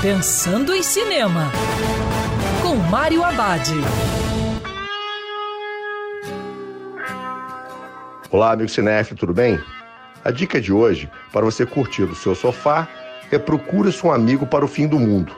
Pensando em Cinema, com Mário Abad. Olá, amigo cinéfilo, tudo bem? A dica de hoje, para você curtir do seu sofá, é Procura-se um Amigo para o Fim do Mundo.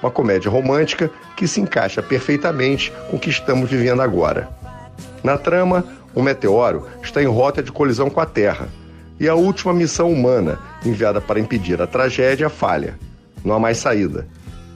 Uma comédia romântica que se encaixa perfeitamente com o que estamos vivendo agora. Na trama, um meteoro está em rota de colisão com a Terra e a última missão humana enviada para impedir a tragédia falha. Não há mais saída.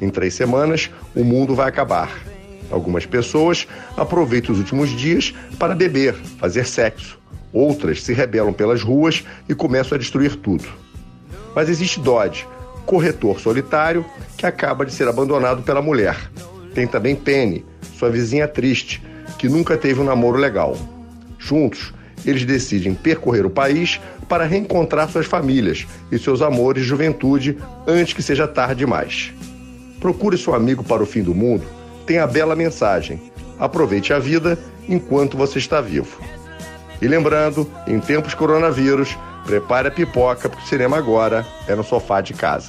Em três semanas, o mundo vai acabar. Algumas pessoas aproveitam os últimos dias para beber, fazer sexo. Outras se rebelam pelas ruas e começam a destruir tudo. Mas existe Dodge, corretor solitário que acaba de ser abandonado pela mulher. Tem também Penny, sua vizinha triste, que nunca teve um namoro legal. Juntos, eles decidem percorrer o país para reencontrar suas famílias e seus amores de juventude antes que seja tarde demais. Procure seu amigo para o fim do mundo, tem a bela mensagem: aproveite a vida enquanto você está vivo. E lembrando, em tempos coronavírus, prepare a pipoca porque o cinema agora é no sofá de casa.